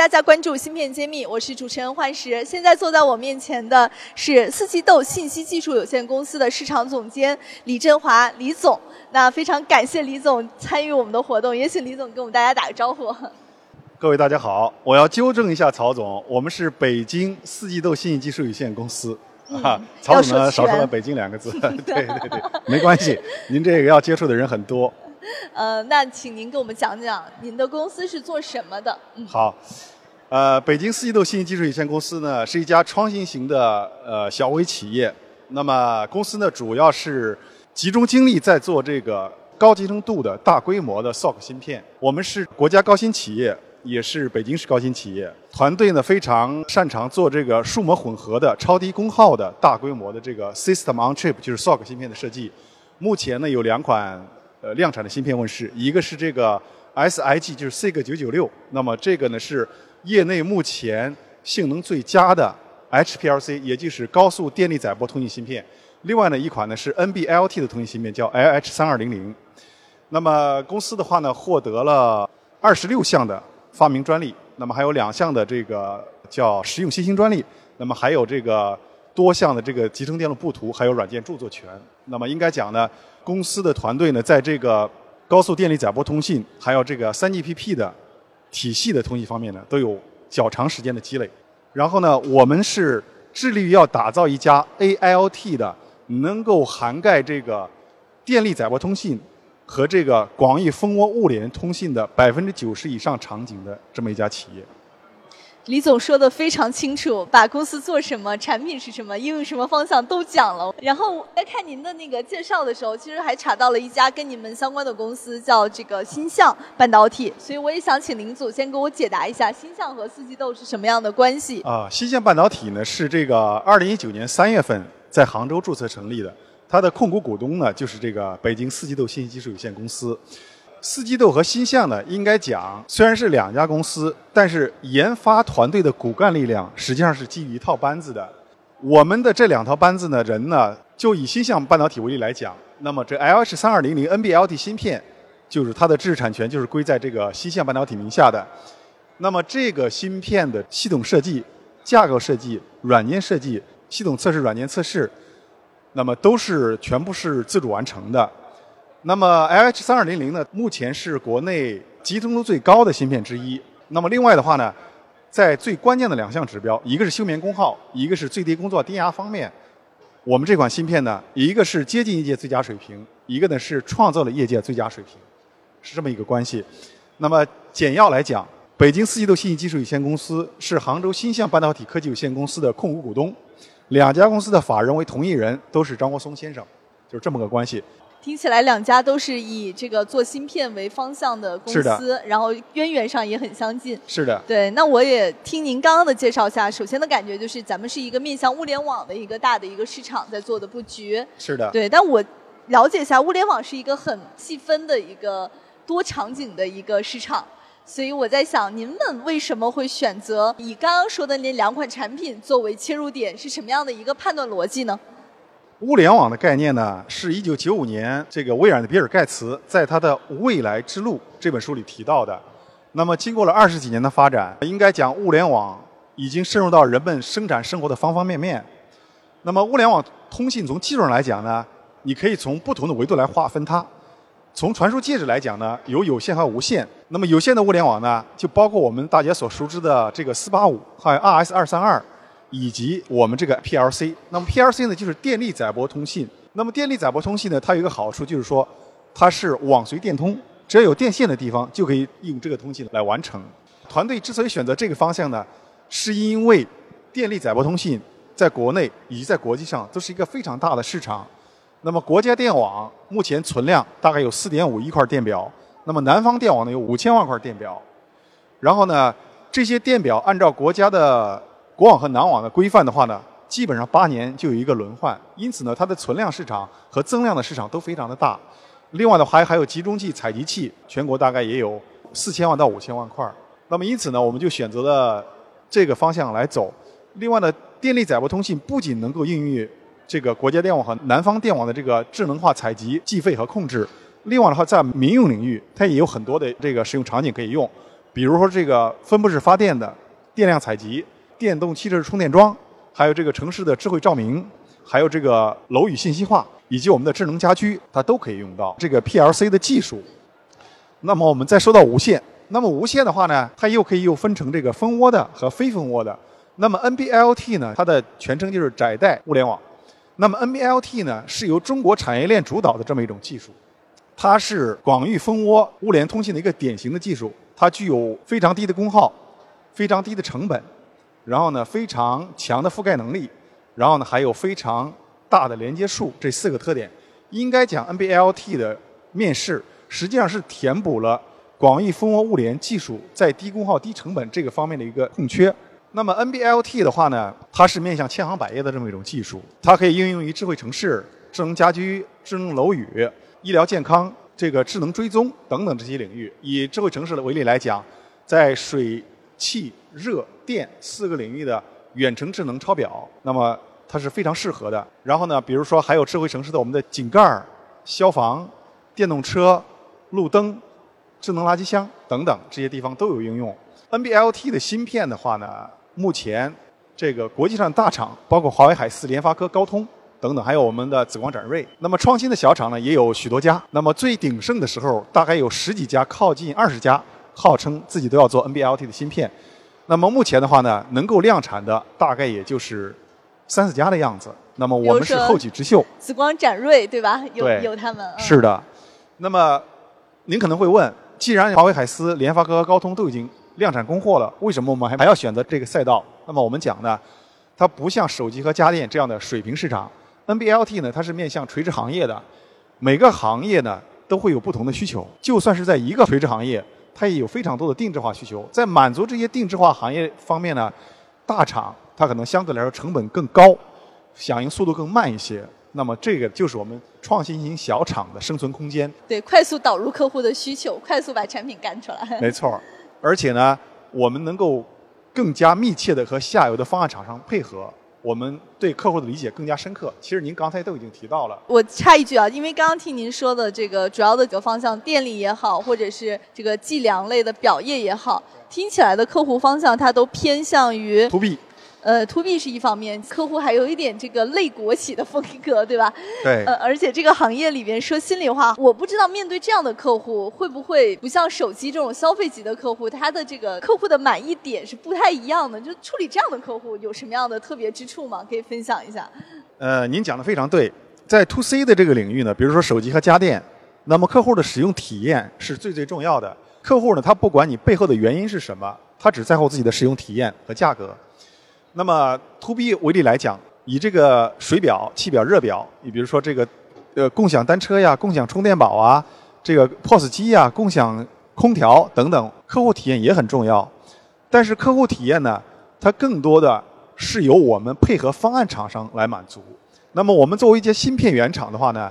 大家关注芯片揭秘，我是主持人幻石。现在坐在我面前的是四季豆信息技术有限公司的市场总监李振华，李总。那非常感谢李总参与我们的活动，也请李总给我们大家打个招呼。各位大家好，我要纠正一下曹总，我们是北京四季豆信息技术有限公司。啊，曹总呢少说了北京两个字。对对对，没关系，您这个要接触的人很多。呃，那请您给我们讲讲您的公司是做什么的？嗯，好，呃，北京四季豆信息技术有限公司呢是一家创新型的呃小微企业。那么公司呢主要是集中精力在做这个高集成度的大规模的 SOC 芯片。我们是国家高新企业，也是北京市高新企业。团队呢非常擅长做这个数模混合的超低功耗的大规模的这个 System on Chip，就是 SOC 芯片的设计。目前呢有两款。呃，量产的芯片问世，一个是这个 SIG，就是 SIG 九九六，那么这个呢是业内目前性能最佳的 HPLC，也就是高速电力载波通信芯片。另外呢一款呢是 NBLT 的通信芯片，叫 LH 三二零零。那么公司的话呢获得了二十六项的发明专利，那么还有两项的这个叫实用新兴专利，那么还有这个多项的这个集成电路布图，还有软件著作权。那么应该讲呢。公司的团队呢，在这个高速电力载波通信，还有这个三 GPP 的体系的通信方面呢，都有较长时间的积累。然后呢，我们是致力于要打造一家 AIoT 的，能够涵盖这个电力载波通信和这个广义蜂窝物联通信的百分之九十以上场景的这么一家企业。李总说的非常清楚，把公司做什么、产品是什么、应用什么方向都讲了。然后在看您的那个介绍的时候，其实还查到了一家跟你们相关的公司，叫这个星象半导体。所以我也想请林总先给我解答一下，星象和四季豆是什么样的关系？啊，星象半导体呢是这个二零一九年三月份在杭州注册成立的，它的控股股东呢就是这个北京四季豆信息技术有限公司。四季豆和新象呢，应该讲虽然是两家公司，但是研发团队的骨干力量实际上是基于一套班子的。我们的这两套班子呢，人呢，就以新象半导体为例来讲，那么这 LH 三二零零 NB-LT 芯片，就是它的知识产权就是归在这个新象半导体名下的。那么这个芯片的系统设计、架构设计、软件设计、系统测试、软件测试，那么都是全部是自主完成的。那么 LH 三二零零呢，目前是国内集成度最高的芯片之一。那么另外的话呢，在最关键的两项指标，一个是休眠功耗，一个是最低工作电压方面，我们这款芯片呢，一个是接近业界最佳水平，一个呢是创造了业界最佳水平，是这么一个关系。那么简要来讲，北京四季豆信息技术有限公司是杭州新象半导体科技有限公司的控股股东，两家公司的法人为同一人，都是张国松先生，就是这么个关系。听起来两家都是以这个做芯片为方向的公司，然后渊源上也很相近。是的。对，那我也听您刚刚的介绍下，首先的感觉就是咱们是一个面向物联网的一个大的一个市场在做的布局。是的。对，但我了解一下，物联网是一个很细分的一个多场景的一个市场，所以我在想，您们为什么会选择以刚刚说的那两款产品作为切入点？是什么样的一个判断逻辑呢？物联网的概念呢，是一九九五年这个微软的比尔盖茨在他的《未来之路》这本书里提到的。那么经过了二十几年的发展，应该讲物联网已经深入到人们生产生活的方方面面。那么物联网通信从技术上来讲呢，你可以从不同的维度来划分它。从传输介质来讲呢，有有线和无线。那么有线的物联网呢，就包括我们大家所熟知的这个四八五还有 RS 二三二。以及我们这个 PLC，那么 PLC 呢就是电力载波通信。那么电力载波通信呢，它有一个好处就是说，它是网随电通，只要有电线的地方就可以用这个通信来完成。团队之所以选择这个方向呢，是因为电力载波通信在国内以及在国际上都是一个非常大的市场。那么国家电网目前存量大概有四点五亿块电表，那么南方电网呢有五千万块电表。然后呢，这些电表按照国家的国网和南网的规范的话呢，基本上八年就有一个轮换，因此呢，它的存量市场和增量的市场都非常的大。另外的话，还有集中器采集器，全国大概也有四千万到五千万块。那么因此呢，我们就选择了这个方向来走。另外呢，电力载波通信不仅能够应用于这个国家电网和南方电网的这个智能化采集、计费和控制，另外的话，在民用领域，它也有很多的这个使用场景可以用。比如说这个分布式发电的电量采集、电动汽车充电桩，还有这个城市的智慧照明，还有这个楼宇信息化，以及我们的智能家居，它都可以用到这个 PLC 的技术。那么我们再说到无线，那么无线的话呢，它又可以又分成这个蜂窝的和非蜂窝的。那么 NB-IoT 呢，它的全称就是窄带物联网。那么 NB-IoT 呢，是由中国产业链主导的这么一种技术，它是广域蜂窝物联通信的一个典型的技术。它具有非常低的功耗、非常低的成本，然后呢非常强的覆盖能力，然后呢还有非常大的连接数，这四个特点，应该讲 NBLT 的面世实际上是填补了广域蜂窝物联技术在低功耗、低成本这个方面的一个空缺。那么 NBLT 的话呢，它是面向千行百业的这么一种技术，它可以应用于智慧城市、智能家居、智能楼宇、医疗健康。这个智能追踪等等这些领域，以智慧城市的为例来讲，在水、气、热、电四个领域的远程智能抄表，那么它是非常适合的。然后呢，比如说还有智慧城市的我们的井盖、消防、电动车、路灯、智能垃圾箱等等这些地方都有应用。NBLT 的芯片的话呢，目前这个国际上大厂，包括华为海思、联发科、高通。等等，还有我们的紫光展锐。那么创新的小厂呢，也有许多家。那么最鼎盛的时候，大概有十几家，靠近二十家，号称自己都要做 NB-IoT 的芯片。那么目前的话呢，能够量产的大概也就是三四家的样子。那么我们是后起之秀。紫光展锐对吧？有有他们。是的。那么您可能会问，既然华为海思、联发科和高通都已经量产供货了，为什么我们还还要选择这个赛道？那么我们讲呢，它不像手机和家电这样的水平市场。NB-IoT 呢，它是面向垂直行业的，每个行业呢都会有不同的需求。就算是在一个垂直行业，它也有非常多的定制化需求。在满足这些定制化行业方面呢，大厂它可能相对来说成本更高，响应速度更慢一些。那么这个就是我们创新型小厂的生存空间。对，快速导入客户的需求，快速把产品干出来。没错，而且呢，我们能够更加密切的和下游的方案厂商配合。我们对客户的理解更加深刻。其实您刚才都已经提到了。我插一句啊，因为刚刚听您说的这个主要的几个方向，电力也好，或者是这个计量类的表业也好，听起来的客户方向它都偏向于。to B。呃，to B 是一方面，客户还有一点这个类国企的风格，对吧？对。呃，而且这个行业里边说心里话，我不知道面对这样的客户，会不会不像手机这种消费级的客户，他的这个客户的满意点是不太一样的。就处理这样的客户有什么样的特别之处吗？可以分享一下。呃，您讲的非常对，在 to C 的这个领域呢，比如说手机和家电，那么客户的使用体验是最最重要的。客户呢，他不管你背后的原因是什么，他只在乎自己的使用体验和价格。那么，to B 为例来讲，以这个水表、气表、热表，你比如说这个，呃，共享单车呀、共享充电宝啊，这个 POS 机呀、共享空调等等，客户体验也很重要。但是客户体验呢，它更多的是由我们配合方案厂商来满足。那么我们作为一些芯片原厂的话呢，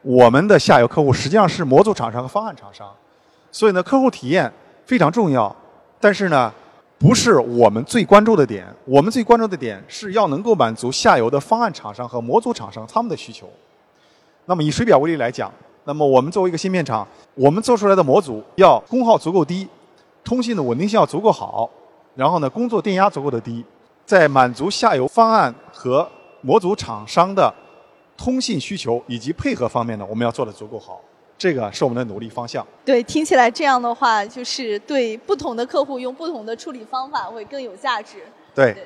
我们的下游客户实际上是模组厂商和方案厂商，所以呢，客户体验非常重要。但是呢，不是我们最关注的点，我们最关注的点是要能够满足下游的方案厂商和模组厂商他们的需求。那么以水表为例来讲，那么我们作为一个芯片厂，我们做出来的模组要功耗足够低，通信的稳定性要足够好，然后呢工作电压足够的低，在满足下游方案和模组厂商的通信需求以及配合方面呢，我们要做的足够好。这个是我们的努力方向。对，听起来这样的话，就是对不同的客户用不同的处理方法会更有价值。对，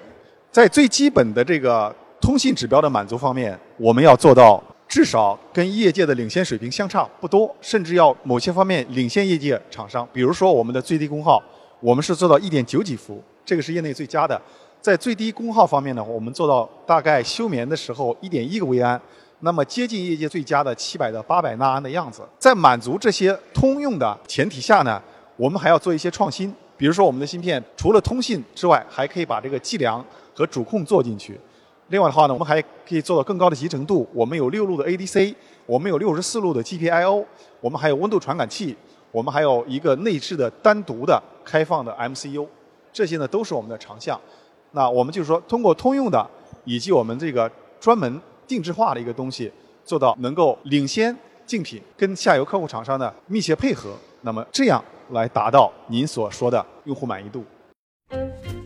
在最基本的这个通信指标的满足方面，我们要做到至少跟业界的领先水平相差不多，甚至要某些方面领先业界厂商。比如说，我们的最低功耗，我们是做到一点九几伏，这个是业内最佳的。在最低功耗方面呢，我们做到大概休眠的时候一点一个微安。那么接近业界最佳的七百到八百纳安的样子，在满足这些通用的前提下呢，我们还要做一些创新。比如说，我们的芯片除了通信之外，还可以把这个计量和主控做进去。另外的话呢，我们还可以做到更高的集成度。我们有六路的 ADC，我们有六十四路的 GPIO，我们还有温度传感器，我们还有一个内置的单独的开放的 MCU，这些呢都是我们的长项。那我们就是说，通过通用的以及我们这个专门定制化的一个东西，做到能够领先竞品，跟下游客户厂商的密切配合，那么这样来达到您所说的用户满意度。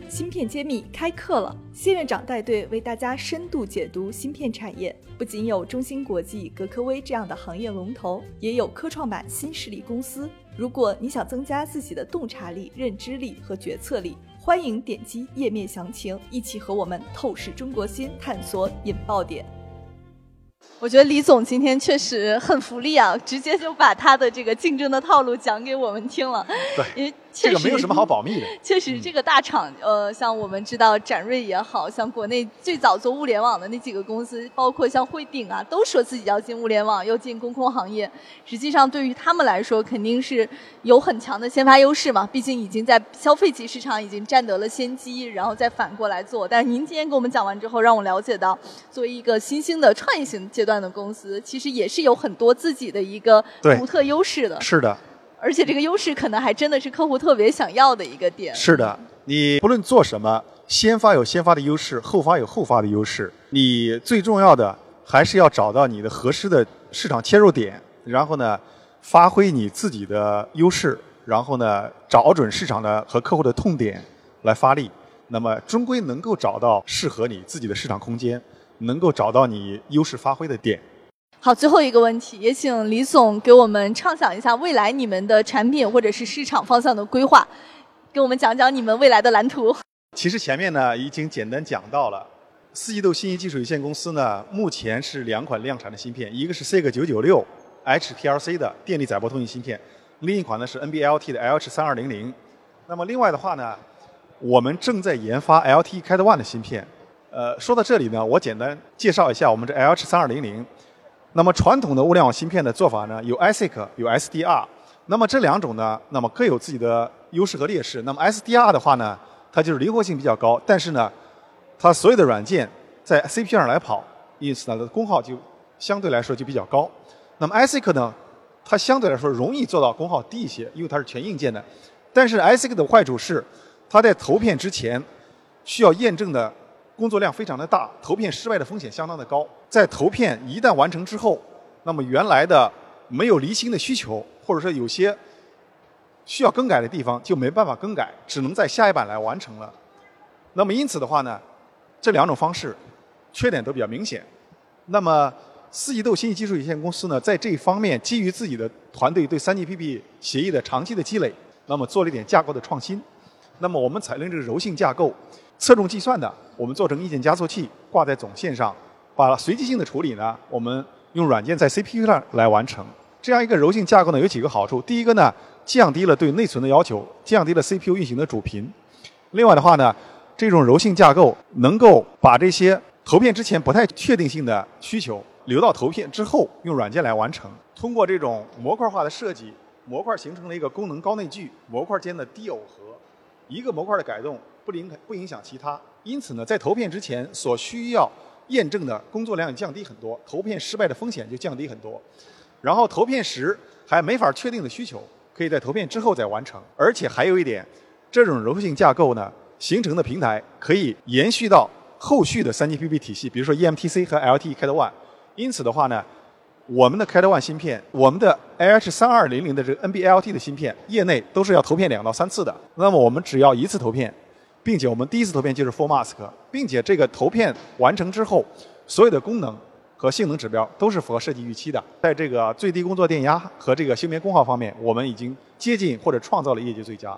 芯片揭秘开课了，谢院长带队为大家深度解读芯片产业。不仅有中芯国际、格科微这样的行业龙头，也有科创板新势力公司。如果你想增加自己的洞察力、认知力和决策力，欢迎点击页面详情，一起和我们透视中国芯，探索引爆点。我觉得李总今天确实很福利啊，直接就把他的这个竞争的套路讲给我们听了。对，因为这个没有什么好保密的。确实，这个大厂，呃，像我们知道展锐也好像国内最早做物联网的那几个公司，包括像汇顶啊，都说自己要进物联网，要进工控行业。实际上，对于他们来说，肯定是有很强的先发优势嘛。毕竟已经在消费级市场已经占得了先机，然后再反过来做。但是您今天给我们讲完之后，让我了解到，作为一个新兴的创业型阶段的公司，其实也是有很多自己的一个独特优势的。是的。而且这个优势可能还真的是客户特别想要的一个点。是的，你不论做什么，先发有先发的优势，后发有后发的优势。你最重要的还是要找到你的合适的市场切入点，然后呢，发挥你自己的优势，然后呢，找准市场的和客户的痛点来发力。那么，终归能够找到适合你自己的市场空间，能够找到你优势发挥的点。好，最后一个问题，也请李总给我们畅想一下未来你们的产品或者是市场方向的规划，给我们讲讲你们未来的蓝图。其实前面呢已经简单讲到了，四季度信息技术有限公司呢目前是两款量产的芯片，一个是 SIG 九九六 HPLC 的电力载波通信芯片，另一款呢是 NB-LT 的 LH 三二零零。那么另外的话呢，我们正在研发 LT Cat One 的芯片。呃，说到这里呢，我简单介绍一下我们这 LH 三二零零。那么传统的物联网芯片的做法呢，有 ASIC，有 SDR。那么这两种呢，那么各有自己的优势和劣势。那么 SDR 的话呢，它就是灵活性比较高，但是呢，它所有的软件在 CPU 上来跑，因此呢，功耗就相对来说就比较高。那么 ASIC 呢，它相对来说容易做到功耗低一些，因为它是全硬件的。但是 ASIC 的坏处是，它在投片之前需要验证的。工作量非常的大，投片失败的风险相当的高。在投片一旦完成之后，那么原来的没有离心的需求，或者说有些需要更改的地方就没办法更改，只能在下一版来完成了。那么因此的话呢，这两种方式缺点都比较明显。那么四季豆信息技术有限公司呢，在这一方面基于自己的团队对三 GPP 协议的长期的积累，那么做了一点架构的创新。那么我们采用这个柔性架构。侧重计算的，我们做成硬件加速器挂在总线上，把随机性的处理呢，我们用软件在 CPU 上来完成。这样一个柔性架构呢，有几个好处。第一个呢，降低了对内存的要求，降低了 CPU 运行的主频。另外的话呢，这种柔性架构能够把这些投片之前不太确定性的需求留到投片之后用软件来完成。通过这种模块化的设计，模块形成了一个功能高内聚，模块间的低耦合，一个模块的改动。不影不影响其他，因此呢，在投片之前所需要验证的工作量降低很多，投片失败的风险就降低很多。然后投片时还没法确定的需求，可以在投片之后再完成。而且还有一点，这种柔性架构呢，形成的平台可以延续到后续的三 GPP 体系，比如说 eMTC 和 LTE Cat One。因此的话呢，我们的 Cat One 芯片，我们的 LH 三二零零的这个 NB-LT 的芯片，业内都是要投片两到三次的。那么我们只要一次投片。并且我们第一次投片就是 full mask，并且这个投片完成之后，所有的功能和性能指标都是符合设计预期的。在这个最低工作电压和这个休眠功耗方面，我们已经接近或者创造了业界最佳。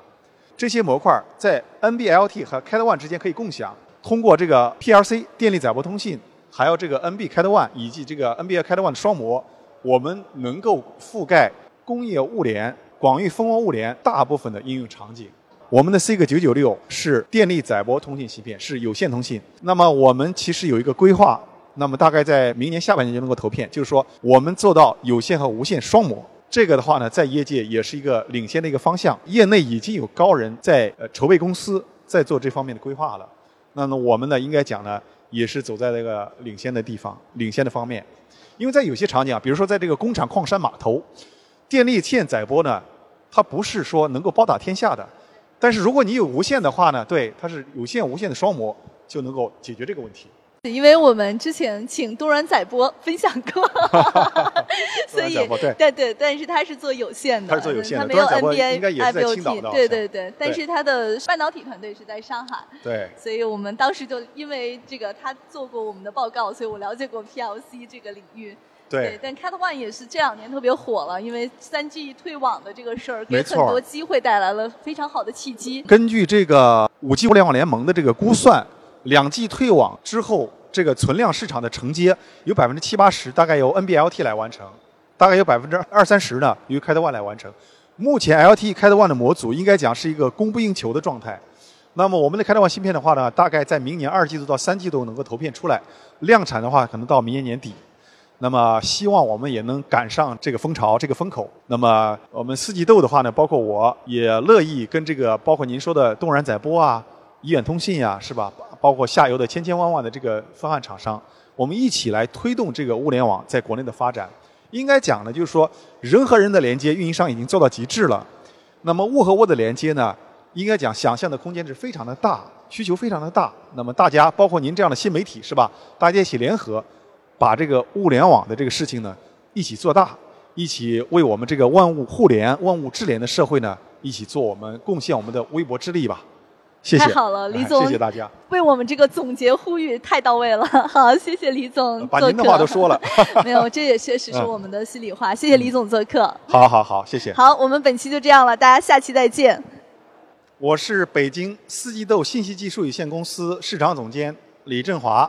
这些模块在 NB-LT 和 Cat One 之间可以共享，通过这个 PLC 电力载波通信，还有这个 NB Cat One 以及这个 NB Cat One 的双模，我们能够覆盖工业物联、广域蜂窝物联大部分的应用场景。我们的 C 个九九六是电力载波通信芯片，是有线通信。那么我们其实有一个规划，那么大概在明年下半年就能够投片，就是说我们做到有线和无线双模。这个的话呢，在业界也是一个领先的一个方向，业内已经有高人在呃筹备公司在做这方面的规划了。那么我们呢，应该讲呢，也是走在那个领先的地方，领先的方面。因为在有些场景啊，比如说在这个工厂、矿山、码头，电力线载波呢，它不是说能够包打天下的。但是如果你有无线的话呢，对，它是有线无线的双模，就能够解决这个问题。因为我们之前请东软载波分享过，所以对对对，但是它是做有线的，它是做有线的，它没有 NBA，应该也是在青岛的，对对对。但是它的半导体团队是在上海，对。所以我们当时就因为这个他做过我们的报告，所以我了解过 PLC 这个领域。对。但 Cat One 也是这两年特别火了，因为三 G 退网的这个事儿，给很多机会带来了非常好的契机。根据这个五 G 互联网联盟的这个估算，两 G 退网之后。这个存量市场的承接有百分之七八十，大概由 NB-LT 来完成，大概有百分之二三十呢由 Cat One 来完成。目前 LT Cat One 的模组应该讲是一个供不应求的状态。那么我们的 Cat One 芯片的话呢，大概在明年二季度到三季度能够投片出来，量产的话可能到明年年底。那么希望我们也能赶上这个风潮、这个风口。那么我们四季豆的话呢，包括我也乐意跟这个包括您说的东然载波啊、怡远通信呀，是吧？包括下游的千千万万的这个方案厂商，我们一起来推动这个物联网在国内的发展。应该讲呢，就是说人和人的连接，运营商已经做到极致了。那么物和物的连接呢，应该讲想象的空间是非常的大，需求非常的大。那么大家，包括您这样的新媒体是吧？大家一起联合，把这个物联网的这个事情呢，一起做大，一起为我们这个万物互联、万物智联的社会呢，一起做我们贡献我们的微薄之力吧。谢谢太好了，李总，谢谢大家，为我们这个总结呼吁太到位了。好，谢谢李总，把您的话都说了。没有，这也确实是我们的心里话。谢谢李总做客。好好好，谢谢。好，我们本期就这样了，大家下期再见。我是北京四季豆信息技术有限公司市场总监李振华，